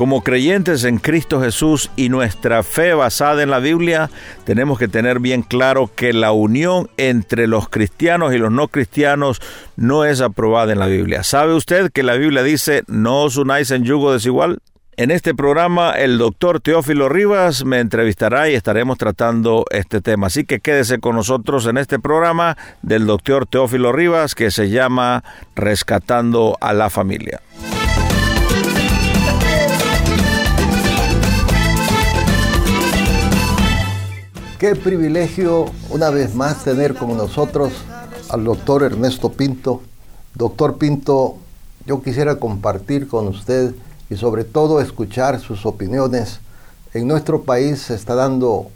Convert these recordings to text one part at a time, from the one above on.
Como creyentes en Cristo Jesús y nuestra fe basada en la Biblia, tenemos que tener bien claro que la unión entre los cristianos y los no cristianos no es aprobada en la Biblia. ¿Sabe usted que la Biblia dice no os unáis en yugo desigual? En este programa el doctor Teófilo Rivas me entrevistará y estaremos tratando este tema. Así que quédese con nosotros en este programa del doctor Teófilo Rivas que se llama Rescatando a la Familia. Qué privilegio una vez más tener como nosotros al doctor Ernesto Pinto. Doctor Pinto, yo quisiera compartir con usted y sobre todo escuchar sus opiniones. En nuestro país se está dando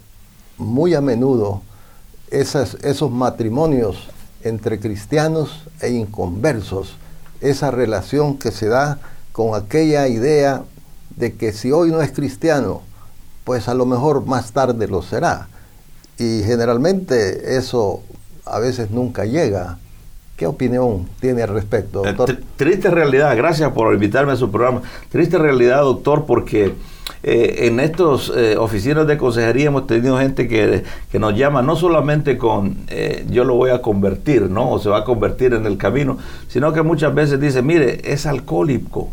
muy a menudo esas, esos matrimonios entre cristianos e inconversos, esa relación que se da con aquella idea de que si hoy no es cristiano, pues a lo mejor más tarde lo será y generalmente eso a veces nunca llega. ¿Qué opinión tiene al respecto, eh, doctor? Triste realidad, gracias por invitarme a su programa. Triste realidad, doctor, porque eh, en estas eh, oficinas de consejería hemos tenido gente que, que nos llama no solamente con yo lo voy a convertir, ¿no? O se va a convertir en el camino, sino que muchas veces dice, mire, es alcohólico,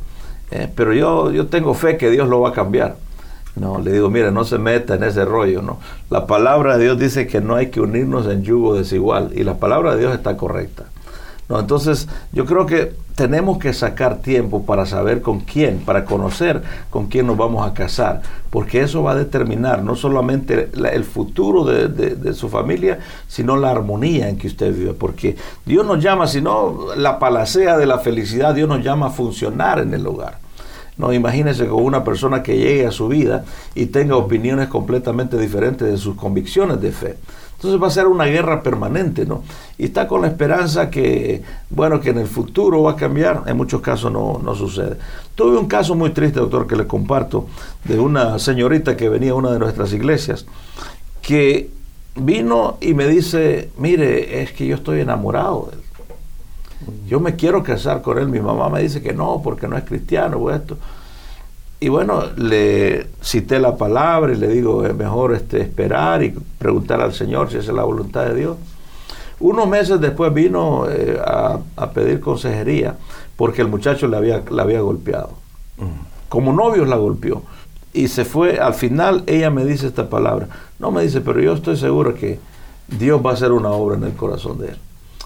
pero yo, yo tengo fe que Dios lo va a cambiar. No, le digo, mire, no se meta en ese rollo, ¿no? La palabra de Dios dice que no hay que unirnos en yugo desigual y la palabra de Dios está correcta. No, entonces, yo creo que tenemos que sacar tiempo para saber con quién, para conocer con quién nos vamos a casar, porque eso va a determinar no solamente el futuro de, de, su familia, sino la armonía en que usted vive, porque Dios nos llama, sino la palacea de la felicidad, Dios nos llama a funcionar en el hogar. No, imagínese con una persona que llegue a su vida y tenga opiniones completamente diferentes de sus convicciones de fe. Entonces va a ser una guerra permanente, ¿no? Y está con la esperanza que, bueno, que en el futuro va a cambiar. En muchos casos no, no sucede. Tuve un caso muy triste, doctor, que le comparto, de una señorita que venía a una de nuestras iglesias, que vino y me dice, mire, es que yo estoy enamorado de él yo me quiero casar con él. Mi mamá me dice que no, porque no es cristiano esto. Y bueno, le cité la palabra y le digo, es mejor este, esperar y preguntar al Señor si esa es la voluntad de Dios. Unos meses después vino eh, a, pedir consejería porque el muchacho le había, la había golpeado. Como novios la golpeó. Y se fue, al final ella me dice esta palabra. No me dice, pero yo estoy seguro que Dios va a hacer una obra en el corazón de él.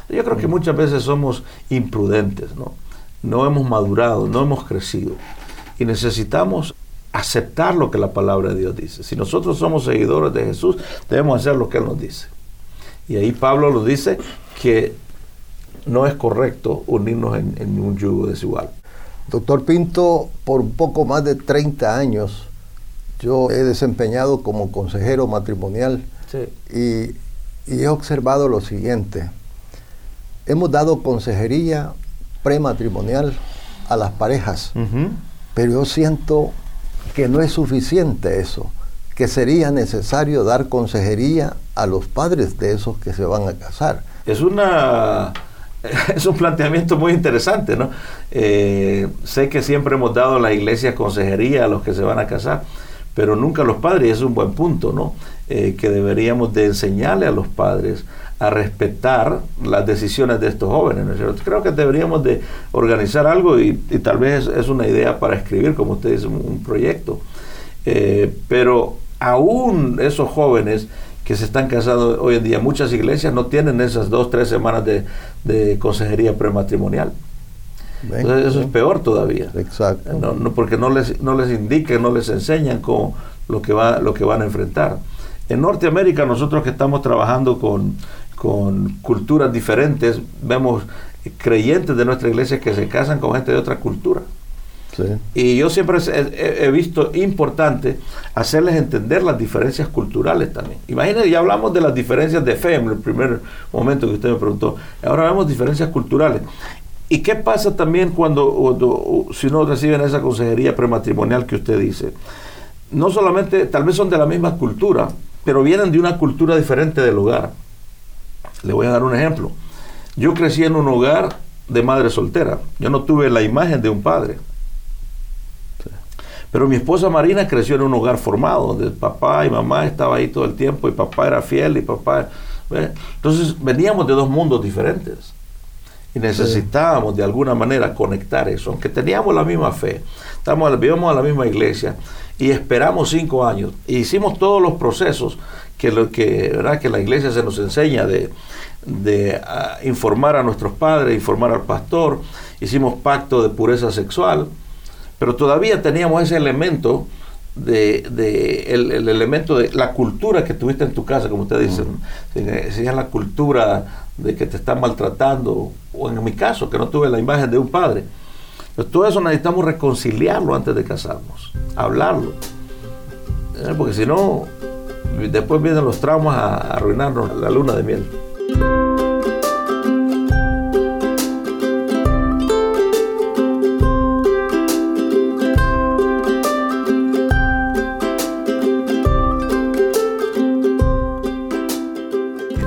Yo creo que muchas veces somos imprudentes, ¿no? No hemos madurado, no hemos crecido. Y necesitamos aceptar lo que la palabra de Dios dice. Si nosotros somos seguidores de Jesús, debemos hacer lo que Él nos dice. Y ahí Pablo nos dice que no es correcto unirnos en, en, un yugo desigual. Doctor Pinto, por un poco más de 30 años yo he desempeñado como consejero matrimonial y, y he observado lo siguiente. Hemos dado consejería prematrimonial a las parejas, pero yo siento que no es suficiente eso, que sería necesario dar consejería a los padres de esos que se van a casar. Es una es un planteamiento muy interesante, ¿no? Eh, sé que siempre hemos dado a la iglesia consejería a los que se van a casar, pero nunca los padres, y es un buen punto, ¿no? Eh, que deberíamos de enseñarle a los padres a respetar las decisiones de estos jóvenes. Creo que deberíamos de organizar algo y, tal vez es una idea para escribir, como usted dice, un, proyecto. Eh, pero aún esos jóvenes que se están casando hoy en día, muchas iglesias no tienen esas dos, tres semanas de, consejería prematrimonial. Entonces eso es peor todavía. Exacto. No, porque no les, no les indican, no les enseñan cómo, lo, que va, lo que van a enfrentar. En Norteamérica, nosotros que estamos trabajando con, con culturas diferentes, vemos creyentes de nuestra iglesia que se casan con gente de otra cultura. Y yo siempre he, visto importante hacerles entender las diferencias culturales también. Imagínense, ya hablamos de las diferencias de fe en el primer momento que usted me preguntó. Ahora vemos diferencias culturales. ¿Y qué pasa también cuando, si no reciben esa consejería prematrimonial que usted dice? No solamente, tal vez son de la misma cultura, pero vienen de una cultura diferente del hogar. Le voy a dar un ejemplo. Yo crecí en un hogar de madre soltera. Yo no tuve la imagen de un padre. Pero mi esposa Marina creció en un hogar formado, donde papá y mamá estaban ahí todo el tiempo y papá era fiel y papá... Entonces veníamos de dos mundos diferentes y necesitábamos de alguna manera conectar eso, aunque teníamos la misma fe, estamos, vivíamos a la misma iglesia y esperamos cinco años. E hicimos todos los procesos que, lo, que, ¿verdad? que la iglesia se nos enseña de, de ah, informar a nuestros padres, informar al pastor, hicimos pacto de pureza sexual, pero todavía teníamos ese elemento de, el, elemento de la cultura que tuviste en tu casa, como usted dice, es la cultura de que te están maltratando, o en mi caso, que no tuve la imagen de un padre. Pues todo eso necesitamos reconciliarlo antes de casarnos, hablarlo. ¿Eh? Porque si no, después vienen los traumas a arruinarnos la luna de miel.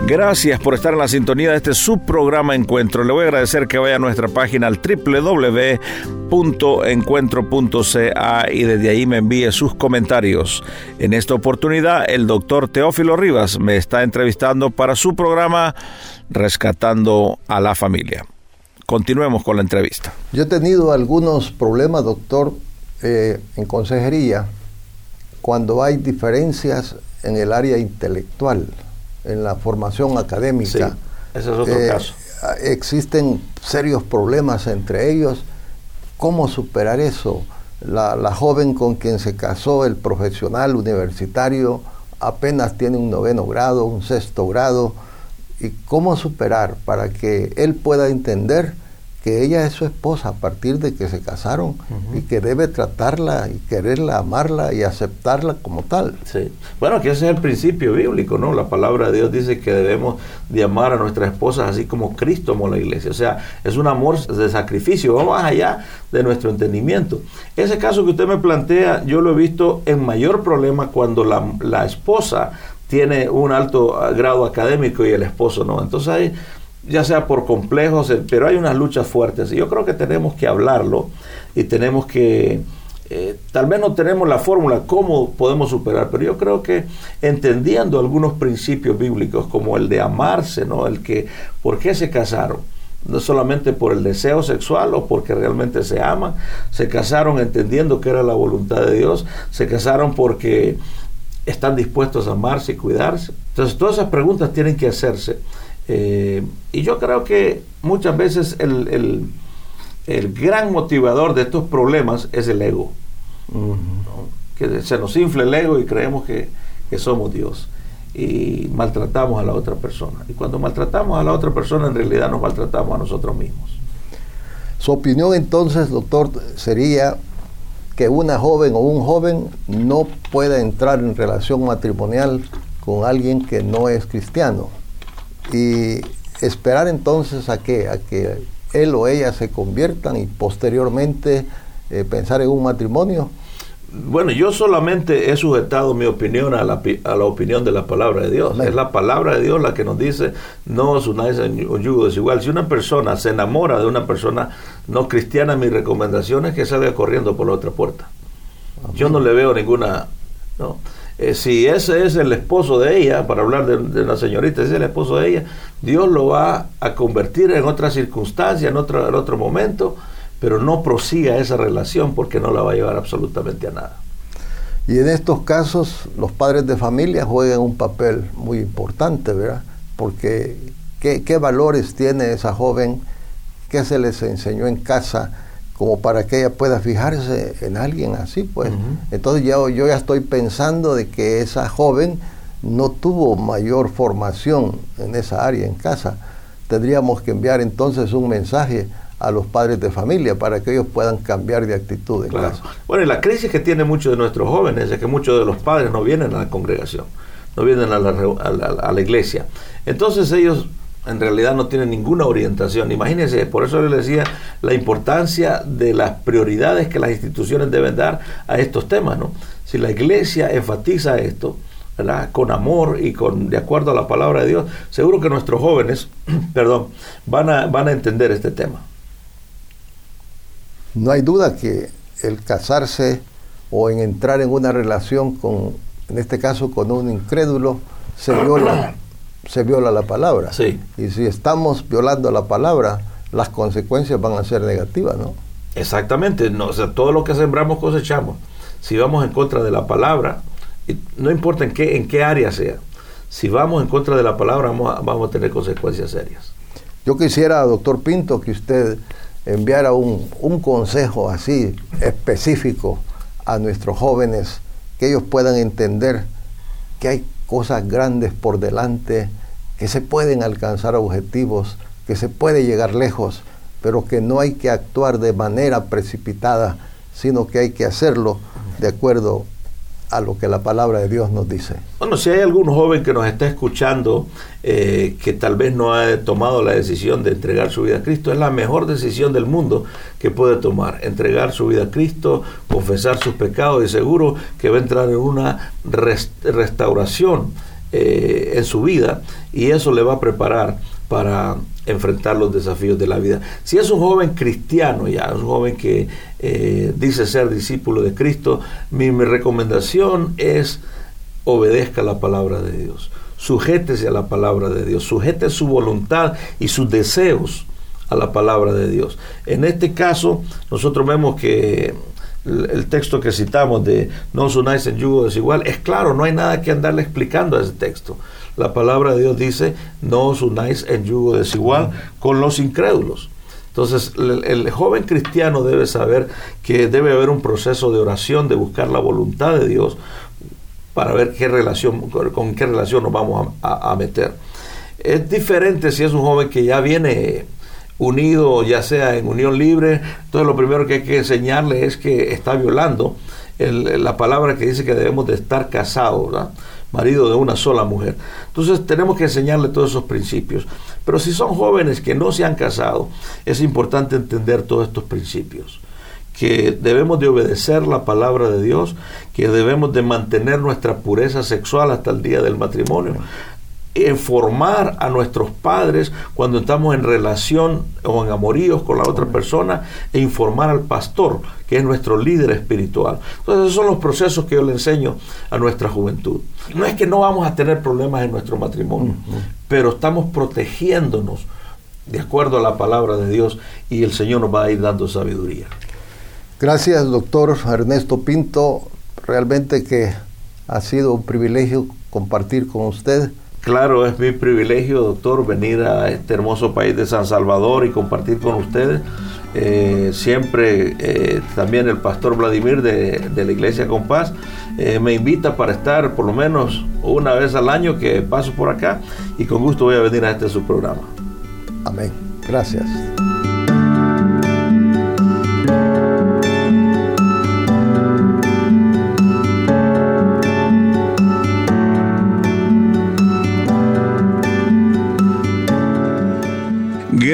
Gracias por estar en la sintonía de este subprograma Encuentro. Le voy a agradecer que vaya a nuestra página al www.encuentro.ca y desde ahí me envíe sus comentarios. En esta oportunidad, el doctor Teófilo Rivas me está entrevistando para su programa Rescatando a la Familia. Continuemos con la entrevista. Yo he tenido algunos problemas, doctor, eh, en consejería, cuando hay diferencias en el área intelectual en la formación académica. ese es otro eh, caso. Existen serios problemas entre ellos. ¿Cómo superar eso? La, la, joven con quien se casó, el profesional universitario, apenas tiene un noveno grado, un sexto grado. ¿Y cómo superar para que él pueda entender que ella es su esposa a partir de que se casaron y que debe tratarla y quererla, amarla y aceptarla como tal. Sí. Bueno, que ese es el principio bíblico, ¿no? La palabra de Dios dice que debemos de amar a nuestras esposas así como Cristo amó la iglesia. O sea, es un amor de sacrificio, va más allá de nuestro entendimiento. Ese caso que usted me plantea, yo lo he visto en mayor problema cuando la, la esposa tiene un alto grado académico y el esposo no. Entonces hay ya sea por complejos, eh, pero hay unas luchas fuertes. Y yo creo que tenemos que hablarlo y tenemos que, eh, tal vez no tenemos la fórmula, cómo podemos superar, pero yo creo que entendiendo algunos principios bíblicos como el de amarse, ¿no? El que, ¿por qué se casaron? No solamente por el deseo sexual o porque realmente se aman, se casaron entendiendo que era la voluntad de Dios, se casaron porque están dispuestos a amarse y cuidarse. Entonces todas esas preguntas tienen que hacerse. Eh, y yo creo que muchas veces el, gran motivador de estos problemas es el ego. Que se nos infla el ego y creemos que, somos Dios. Y maltratamos a la otra persona. Y cuando maltratamos a la otra persona, en realidad nos maltratamos a nosotros mismos. Su opinión entonces, doctor, sería que una joven o un joven no pueda entrar en relación matrimonial con alguien que no es cristiano y esperar entonces a que, a que él o ella se conviertan y posteriormente eh, pensar en un matrimonio. Bueno, yo solamente he sujetado mi opinión a la, a la opinión de la palabra de Dios. Es la palabra de Dios la que nos dice, no os unáis en un yugo desigual. Si una persona se enamora de una persona no cristiana, mi recomendación es que salga corriendo por la otra puerta. Yo no le veo ninguna... ¿no? Eh, si ese es el esposo de ella, para hablar de, la señorita, ese es el esposo de ella, Dios lo va a convertir en otra circunstancia, en otro, en otro momento, pero no prosiga esa relación porque no la va a llevar absolutamente a nada. Y en estos casos los padres de familia juegan un papel muy importante, ¿verdad? Porque ¿qué, qué valores tiene esa joven? ¿Qué se les enseñó en casa? Como para que ella pueda fijarse en alguien así, pues. Entonces yo, yo ya estoy pensando de que esa joven no tuvo mayor formación en esa área en casa. Tendríamos que enviar entonces un mensaje a los padres de familia para que ellos puedan cambiar de actitud en casa. Bueno, y la crisis que tienen muchos de nuestros jóvenes es que muchos de los padres no vienen a la congregación, no vienen a la, a la iglesia. Entonces ellos en realidad no tienen ninguna orientación. Imagínense, por eso le decía la importancia de las prioridades que las instituciones deben dar a estos temas. ¿no? Si la iglesia enfatiza esto, con amor y con de acuerdo a la palabra de Dios, seguro que nuestros jóvenes, perdón, van a, van a entender este tema. No hay duda que el casarse o en entrar en una relación con, en este caso, con un incrédulo, se viola, se viola la palabra. Sí. Y si estamos violando la palabra, las consecuencias van a ser negativas, ¿no? Exactamente, no, o sea, todo lo que sembramos cosechamos. Si vamos en contra de la palabra, no importa en qué, en qué área sea, si vamos en contra de la palabra vamos a, vamos a tener consecuencias serias. Yo quisiera, doctor Pinto, que usted enviara un, un consejo así específico a nuestros jóvenes, que ellos puedan entender que hay cosas grandes por delante, que se pueden alcanzar objetivos, que se puede llegar lejos, pero que no hay que actuar de manera precipitada, sino que hay que hacerlo de acuerdo a lo que la palabra de Dios nos dice. Bueno, si hay algún joven que nos está escuchando eh, que tal vez no ha tomado la decisión de entregar su vida a Cristo, es la mejor decisión del mundo que puede tomar, entregar su vida a Cristo, confesar sus pecados y seguro que va a entrar en una restauración eh, en su vida y eso le va a preparar para enfrentar los desafíos de la vida. Si es un joven cristiano ya, un joven que eh, dice ser discípulo de Cristo, mi, recomendación es obedezca la palabra de Dios, sujétese a la palabra de Dios, sujete su voluntad y sus deseos a la palabra de Dios. En este caso, nosotros vemos que el, texto que citamos de no os unáis en yugo desigual, es claro, no hay nada que andarle explicando a ese texto la palabra de Dios dice, no os unáis en yugo desigual con los incrédulos. Entonces, el, joven cristiano debe saber que debe haber un proceso de oración, de buscar la voluntad de Dios para ver qué relación, con qué relación nos vamos a, a meter. Es diferente si es un joven que ya viene unido, ya sea en unión libre, entonces lo primero que hay que enseñarle es que está violando la palabra que dice que debemos de estar casados. marido de una sola mujer. Entonces tenemos que enseñarle todos esos principios. Pero si son jóvenes que no se han casado, es importante entender todos estos principios que debemos de obedecer la palabra de Dios, que debemos de mantener nuestra pureza sexual hasta el día del matrimonio, informar a nuestros padres cuando estamos en relación o en amoríos con la otra persona e informar al pastor, que es nuestro líder espiritual. Entonces, esos son los procesos que yo le enseño a nuestra juventud. No es que no vamos a tener problemas en nuestro matrimonio, pero estamos protegiéndonos de acuerdo a la palabra de Dios y el Señor nos va a ir dando sabiduría. Gracias, doctor Ernesto Pinto. Realmente que ha sido un privilegio compartir con usted Claro, es mi privilegio, doctor, venir a este hermoso país de San Salvador y compartir con ustedes. Eh, siempre eh, también el pastor Vladimir de, la Iglesia Compás eh, me invita para estar por lo menos una vez al año que paso por acá y con gusto voy a venir a este su programa. Amén. Gracias.